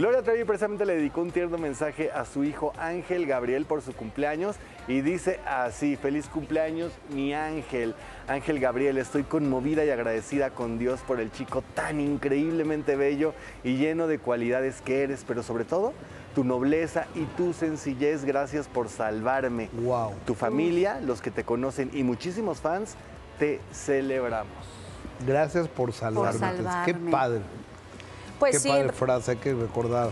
Gloria Trevi precisamente le dedicó un tierno mensaje a su hijo Ángel Gabriel por su cumpleaños y dice así, feliz cumpleaños mi Ángel. Ángel Gabriel, estoy conmovida y agradecida con Dios por el chico tan increíblemente bello y lleno de cualidades que eres, pero sobre todo tu nobleza y tu sencillez. Gracias por salvarme. Wow. Tu familia, los que te conocen y muchísimos fans, te celebramos. Gracias por salvarme. Qué salvarme. padre. Pues Qué sí, padre frase, hay que recordar.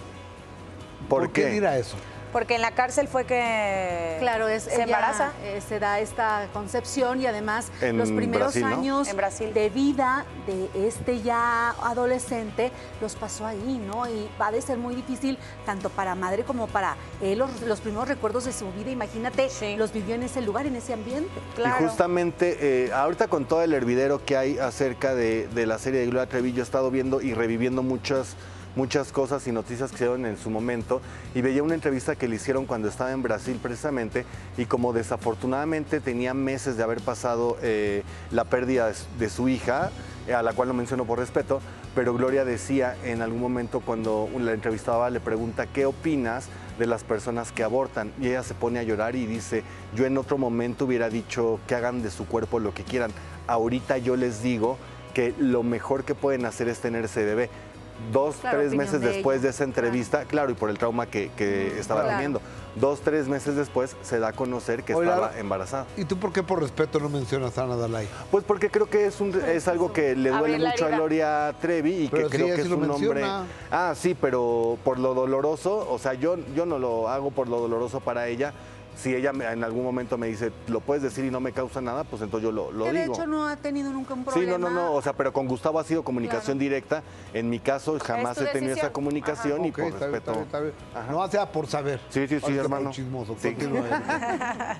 ¿Por, qué? qué? dirá eso? Porque en la cárcel fue que Claro, es, se embaraza. eh, se da esta concepción y además En los primeros Brasil, ¿no? años En Brasil. de vida de este ya adolescente los pasó ahí, ¿no? Y va de ser muy difícil tanto para madre como para él los, los primeros recuerdos de su vida. Imagínate, Sí. los vivió en ese lugar, en ese ambiente. Claro. Y justamente eh, ahorita con todo el hervidero que hay acerca de, de la serie de Gloria Trevi, yo he estado viendo y reviviendo muchas, muchas cosas y noticias que dieron en su momento y veía una entrevista que le hicieron cuando estaba en Brasil precisamente y como desafortunadamente tenía meses de haber pasado eh, la pérdida de, su- hija, a la cual no menciono por respeto, pero Gloria decía en algún momento cuando la entrevistaba le pregunta, ¿qué opinas de las personas que abortan? Y ella se pone a llorar y dice, yo en otro momento hubiera dicho que hagan de su cuerpo lo que quieran. Ahorita yo les digo que lo mejor que pueden hacer es tener ese bebé. Dos, Claro, tres meses de después de esa entrevista, claro, y por el trauma que, que estaba claro. teniendo, dos, tres meses después se da a conocer que Oye, estaba Lara, embarazada. ¿Y tú por qué por respeto no mencionas a Ana Dalai? Pues porque creo que es, un, es algo que le duele mucho a. Gloria Trevi y Pero que sí, creo que es un hombre. Ah, sí, pero por lo doloroso, o sea, yo, yo no lo hago por lo doloroso para ella. Si ella me- en algún momento me dice, lo puedes decir y no me causa nada, pues entonces yo lo, lo que de digo. hecho no ha tenido nunca un Sí, problema. no, no, no, o sea, pero con Gustavo ha sido comunicación directa. En mi caso jamás he tenido decisión. esa comunicación y Ok, por está bien, respeto. está bien, está bien. Ajá. No hace por saber. Sí, sí, sí, hermano. chismoso. Sí.